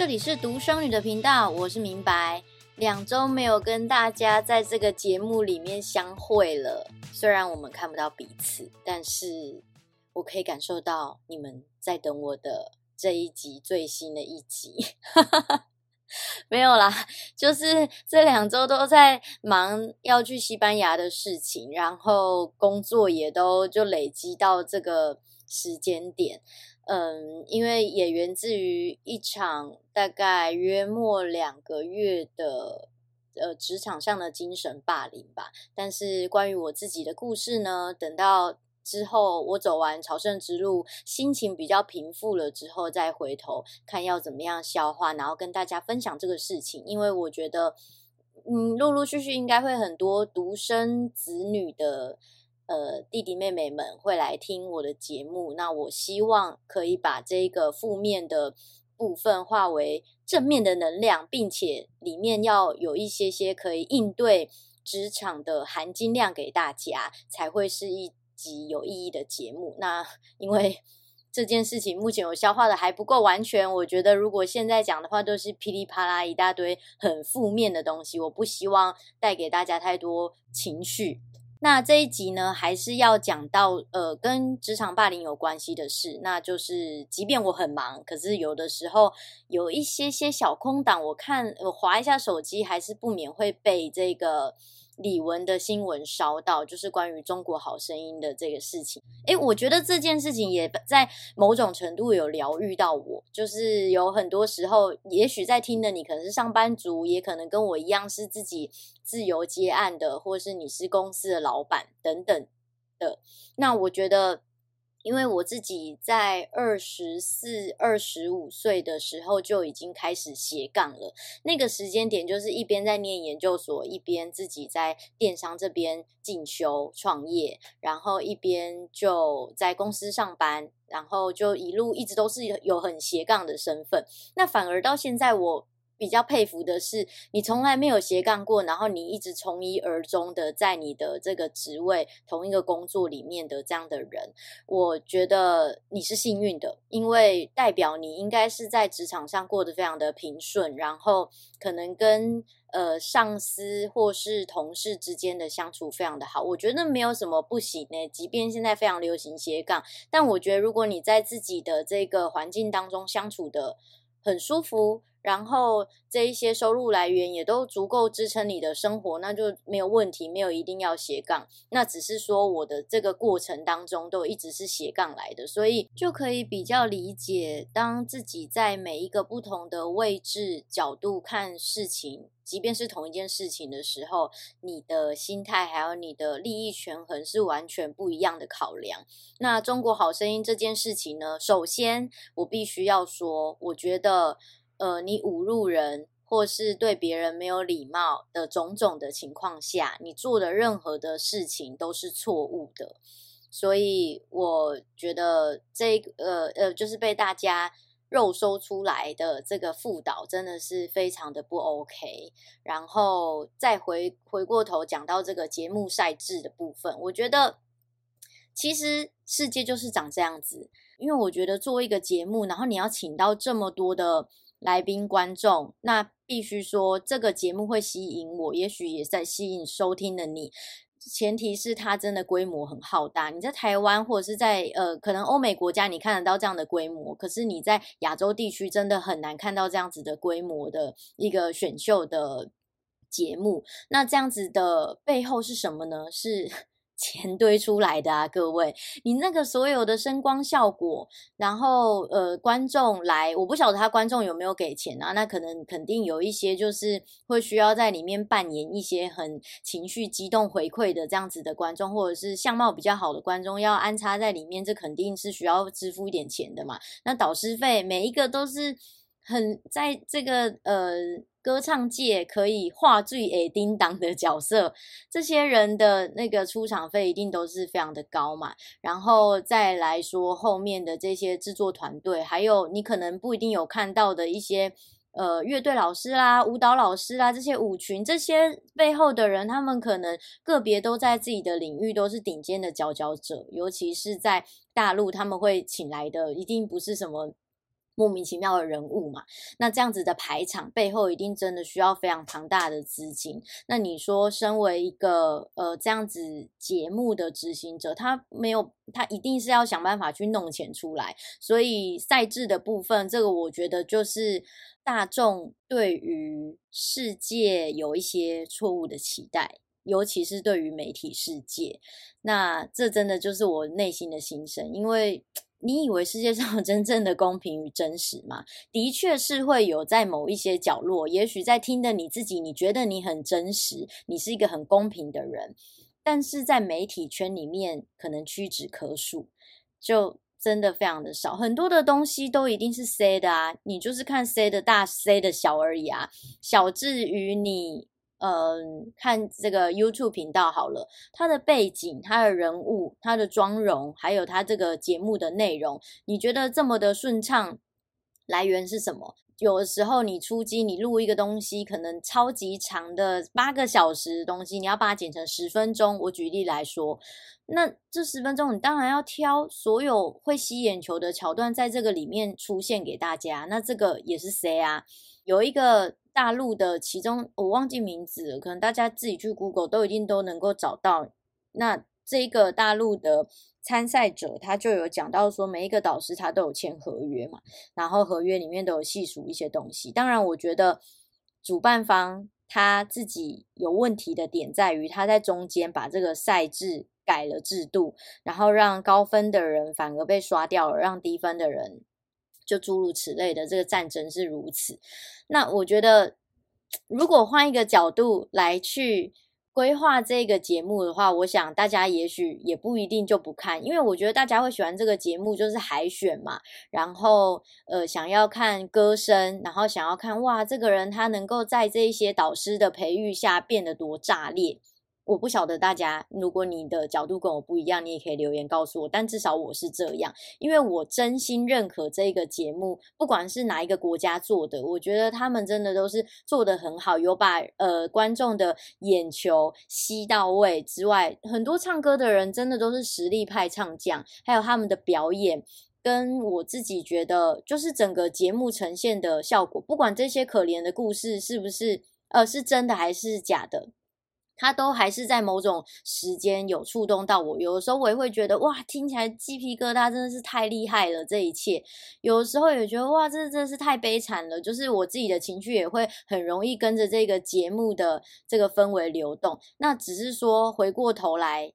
这里是独生女的频道，我是明白。两周没有跟大家在这个节目里面相会了，虽然我们看不到彼此，但是我可以感受到你们在等我的这一集最新的一集。没有啦，就是这两周都在忙要去西班牙的事情，然后工作也都就累积到这个时间点。嗯，因为也源自于一场大概约莫两个月的呃职场上的精神霸凌吧。但是关于我自己的故事呢，等到之后我走完朝圣之路，心情比较平复了之后，再回头看要怎么样消化，然后跟大家分享这个事情。因为我觉得，嗯，陆陆续续应该会很多独生子女的。呃，弟弟妹妹们会来听我的节目，那我希望可以把这个负面的部分化为正面的能量，并且里面要有一些些可以应对职场的含金量给大家，才会是一集有意义的节目。那 因为 这件事情目前我消化的还不够完全，我觉得如果现在讲的话都是噼里啪啦一大堆很负面的东西，我不希望带给大家太多情绪。那这一集呢，还是要讲到呃，跟职场霸凌有关系的事，那就是，即便我很忙，可是有的时候有一些些小空档，我看我划一下手机，还是不免会被这个。李玟的新闻烧到，就是关于中国好声音的这个事情。诶，我觉得这件事情也在某种程度有疗愈到我。就是有很多时候，也许在听的你可能是上班族，也可能跟我一样是自己自由接案的，或是你是公司的老板等等的。那我觉得。因为我自己在二十四、二十五岁的时候就已经开始斜杠了。那个时间点就是一边在念研究所，一边自己在电商这边进修创业，然后一边就在公司上班，然后就一路一直都是有很斜杠的身份。那反而到现在我。比较佩服的是，你从来没有斜杠过，然后你一直从一而终的在你的这个职位、同一个工作里面的这样的人，我觉得你是幸运的，因为代表你应该是在职场上过得非常的平顺，然后可能跟呃上司或是同事之间的相处非常的好。我觉得没有什么不行呢，即便现在非常流行斜杠，但我觉得如果你在自己的这个环境当中相处的很舒服。然后这一些收入来源也都足够支撑你的生活，那就没有问题，没有一定要斜杠。那只是说我的这个过程当中都一直是斜杠来的，所以就可以比较理解，当自己在每一个不同的位置角度看事情，即便是同一件事情的时候，你的心态还有你的利益权衡是完全不一样的考量。那中国好声音这件事情呢，首先我必须要说，我觉得。呃，你侮辱人，或是对别人没有礼貌的种种的情况下，你做的任何的事情都是错误的。所以我觉得这呃呃，就是被大家肉搜出来的这个副导，真的是非常的不 OK。然后再回回过头讲到这个节目赛制的部分，我觉得其实世界就是长这样子。因为我觉得做一个节目，然后你要请到这么多的。来宾观众，那必须说这个节目会吸引我，也许也在吸引收听的你。前提是它真的规模很浩大。你在台湾或者是在呃，可能欧美国家你看得到这样的规模，可是你在亚洲地区真的很难看到这样子的规模的一个选秀的节目。那这样子的背后是什么呢？是。钱堆出来的啊，各位，你那个所有的声光效果，然后呃，观众来，我不晓得他观众有没有给钱啊？那可能肯定有一些，就是会需要在里面扮演一些很情绪激动回馈的这样子的观众，或者是相貌比较好的观众要安插在里面，这肯定是需要支付一点钱的嘛。那导师费每一个都是很在这个呃。歌唱界可以话最诶叮当的角色，这些人的那个出场费一定都是非常的高嘛。然后再来说后面的这些制作团队，还有你可能不一定有看到的一些呃乐队老师啦、舞蹈老师啦，这些舞群这些背后的人，他们可能个别都在自己的领域都是顶尖的佼佼者，尤其是在大陆他们会请来的一定不是什么。莫名其妙的人物嘛，那这样子的排场背后一定真的需要非常庞大的资金。那你说，身为一个呃这样子节目的执行者，他没有，他一定是要想办法去弄钱出来。所以赛制的部分，这个我觉得就是大众对于世界有一些错误的期待，尤其是对于媒体世界。那这真的就是我内心的心声，因为。你以为世界上有 真正的公平与真实吗？的确是会有在某一些角落，也许在听的你自己，你觉得你很真实，你是一个很公平的人，但是在媒体圈里面可能屈指可数，就真的非常的少。很多的东西都一定是 C 的啊，你就是看 C 的大，C 的小而已啊，小至于你。嗯，看这个 YouTube 频道好了，它的背景、它的人物、它的妆容，还有它这个节目的内容，你觉得这么的顺畅，来源是什么？有的时候你出击，你录一个东西，可能超级长的八个小时的东西，你要把它剪成十分钟。我举例来说，那这十分钟你当然要挑所有会吸眼球的桥段，在这个里面出现给大家。那这个也是谁啊？有一个。大陆的其中我忘记名字了，可能大家自己去 Google 都一定都能够找到。那这个大陆的参赛者他就有讲到说，每一个导师他都有签合约嘛，然后合约里面都有细数一些东西。当然，我觉得主办方他自己有问题的点在于他在中间把这个赛制改了制度，然后让高分的人反而被刷掉了，让低分的人。就诸如此类的，这个战争是如此。那我觉得，如果换一个角度来去规划这个节目的话，我想大家也许也不一定就不看，因为我觉得大家会喜欢这个节目，就是海选嘛。然后呃，想要看歌声，然后想要看哇，这个人他能够在这一些导师的培育下变得多炸裂。我不晓得大家，如果你的角度跟我不一样，你也可以留言告诉我。但至少我是这样，因为我真心认可这个节目，不管是哪一个国家做的，我觉得他们真的都是做得很好，有把呃观众的眼球吸到位之外，很多唱歌的人真的都是实力派唱将，还有他们的表演，跟我自己觉得就是整个节目呈现的效果，不管这些可怜的故事是不是呃是真的还是假的。他都还是在某种时间有触动到我，有的时候我也会觉得哇，听起来鸡皮疙瘩，真的是太厉害了，这一切。有的时候也觉得哇，这真的是太悲惨了，就是我自己的情绪也会很容易跟着这个节目的这个氛围流动。那只是说回过头来，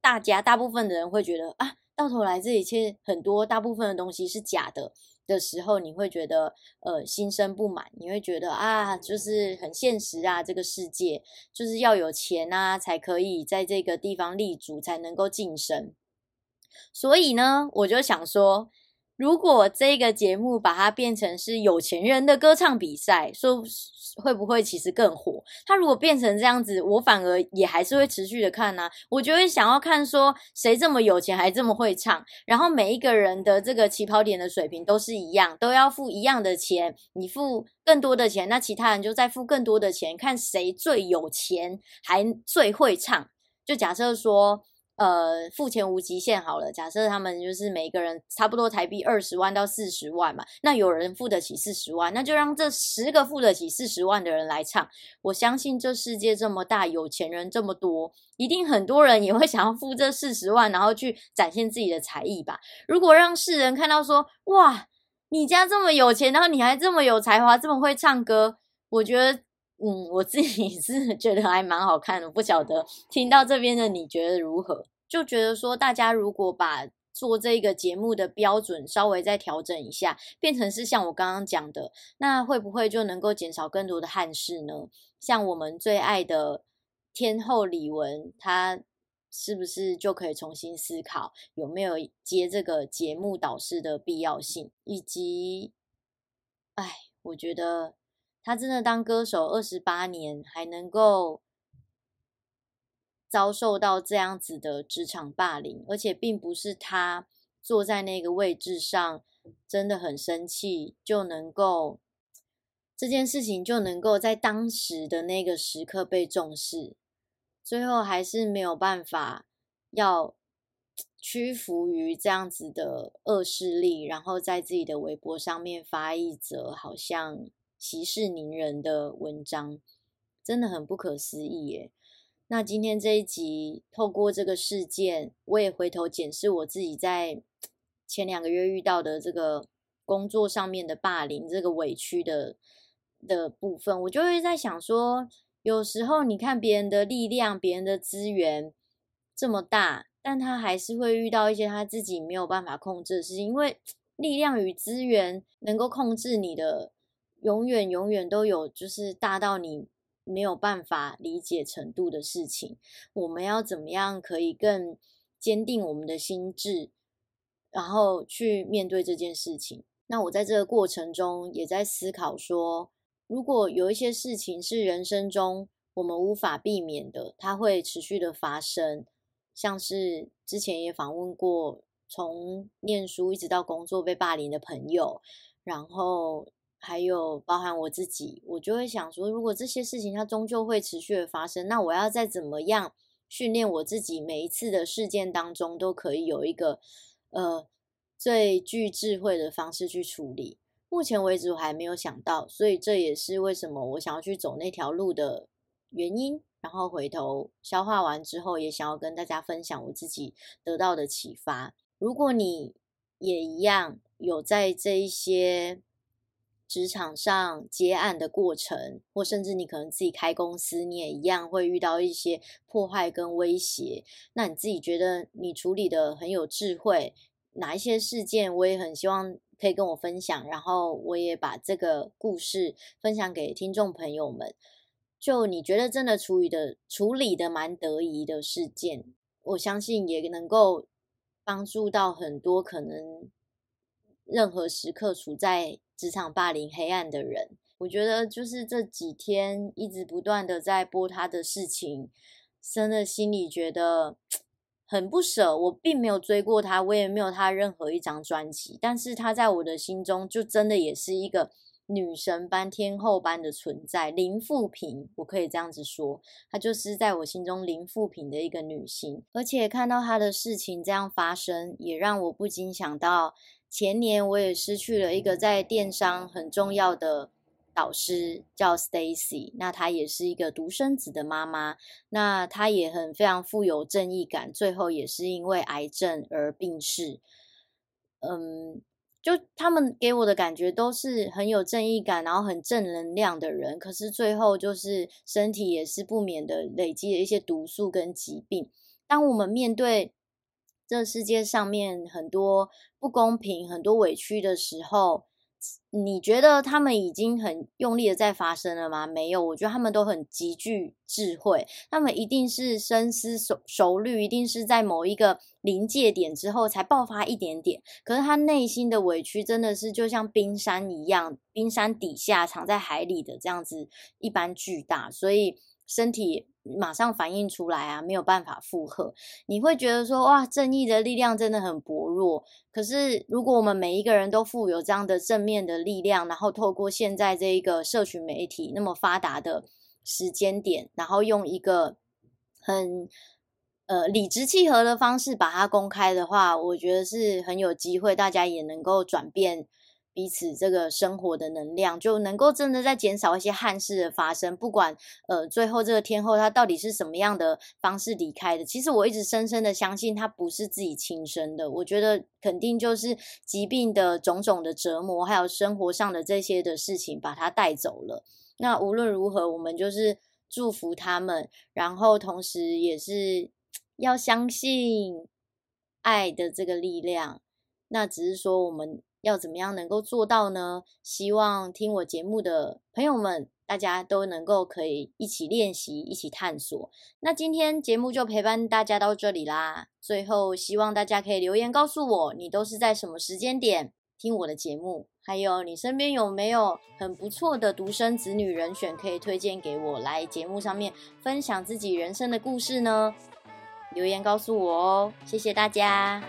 大家大部分的人会觉得啊，到头来这一切很多大部分的东西是假的。的时候，你会觉得呃心生不满，你会觉得啊，就是很现实啊，这个世界就是要有钱啊，才可以在这个地方立足，才能够晋升。所以呢，我就想说。如果这个节目把它变成是有钱人的歌唱比赛，说会不会其实更火？它如果变成这样子，我反而也还是会持续的看啊。我就会想要看说谁这么有钱还这么会唱，然后每一个人的这个起跑点的水平都是一样，都要付一样的钱。你付更多的钱，那其他人就再付更多的钱，看谁最有钱还最会唱。就假设说。呃，付钱无极限好了。假设他们就是每个人差不多台币二十万到四十万嘛，那有人付得起四十万，那就让这十个付得起四十万的人来唱。我相信这世界这么大，有钱人这么多，一定很多人也会 想要付这四十万，然后去展现自己的才艺吧。如果让世人看到说，哇，你家这么有钱，然后你还这么有才华，这么会唱歌，我觉得，嗯，我自己 是觉得还蛮好看的。不晓得听到这边的你觉得如何？就觉得说，大家如果把做这个节目的标准稍微再调整一下，变成是像我刚刚讲的，那会不会就能够减少更多的憾事呢？像我们最爱的天后李玟，她是不是就可以重新思考有没有接这个节目导师的必要性？以及，哎，我觉得他真的当歌手二十八年，还能够。遭受到这样子的职场霸凌，而且并不是他坐在那个位置上真的很生气就能够这件事情就能够在当时的那个时刻被重视，最后还是没有办法要屈服于这样子的恶势力，然后在自己的微博上面发一则好像息事宁人的文章，真的很不可思议耶。那今天这一集，透过这个事件，我也回头检视我自己在前两个月遇到的这个工作上面的霸凌，这个委屈的的部分，我就会在想说，有时候你看别人的力量，别人的资源这么大。但他还是会遇到一些他自己没有办法控制的事情，因为力量与资源能够控制你的，永远永远都有，就是大到你没有办法理解程度的事情。我们要怎么样可以更坚定我们的心智，然后去面对这件事情？那我在这个过程中也在思考说，如果有一些事情是人生中我们无法避免的，它会持续的发生。像是之前也访问过，从念书一直到工作被霸凌的朋友，然后还有包含我自己，我就会想说，如果这些事情它终究会持续的发生，那我要再怎么样训练我自己，每一次的事件当中都可以有一个呃最具智慧的方式去处理。目前为止我还没有想到，所以这也是为什么我想要去走那条路的原因。然后回头消化完之后，也想要跟大家分享我自己得到的启发。如果你也一样有在这一些职场上接案的过程，或甚至你可能自己开公司，你也一样会遇到一些破坏跟威胁。那你自己觉得你处理得很有智慧，哪一些事件我也很希望可以跟我分享，然后我也把这个故事分享给听众朋友们。就你觉得真的处理的处理的蛮得宜的事件，我相信也能够帮助到很多可能任何时刻处在职场霸凌黑暗的人。我觉得就是这几天一直不断的在播他的事情，真的心里觉得很不舍。我并没有追过他，我也没有他任何一张专辑，但是他在我的心中就真的也是一个。女神般、天后般的存在，零负评，我可以这样子说，她就是在我心中零负评的一个女性。而且看到她的事情这样发生，也让我不禁想到，前年我也失去了一个在电商很重要的导师，叫 Stacy。那她也是一个独生子的妈妈，那她也很非常富有正义感，最后也是因为癌症而病逝。嗯。就他们给我的感觉都是很有正义感，然后很正能量的人，可是最后就是身体也是不免的累积了一些毒素跟疾病。当我们面对这世界上面很多不公平、很多委屈的时候，你觉得他们已经很用力的在发生了吗？没有，我觉得他们都很极具智慧，他们一定是深思熟熟虑，一定是在某一个临界点之后才爆发一点点。可是他内心的委屈真的是就像冰山一样，冰山底下藏在海里的这样子一般巨大，所以身体。马上反应出来啊，没有办法负荷。你会觉得说，哇，正义的力量真的很薄弱。可是，如果我们每一个人都富有这样的正面的力量，然后透过现在这一个社群媒体那么发达的时间点，然后用一个很呃理直气和的方式把它公开的话，我觉得是很有机会，大家也能够转变。彼此这个生活的能量就能够真的在减少一些憾事的发生。不管呃最后这个天后她到底是什么样的方式离开的，其实我一直深深的相信她不是自己亲生的。我觉得肯定就是疾病的种种的折磨，还有生活上的这些的事情把她带走了。那无论如何，我们就是祝福他们，然后同时也是要相信爱的这个力量。那只是说我们。要怎么样能够做到呢？希望听我节目的朋友们，大家都能够可以一起练习，一起探索。那今天节目就陪伴大家到这里啦。最后，希望大家可以留言告诉我，你都是在什么时间点听我的节目？还有，你身边有没有很不错的独生子女人选可以推荐给我，来节目上面分享自己人生的故事呢？留言告诉我哦，谢谢大家。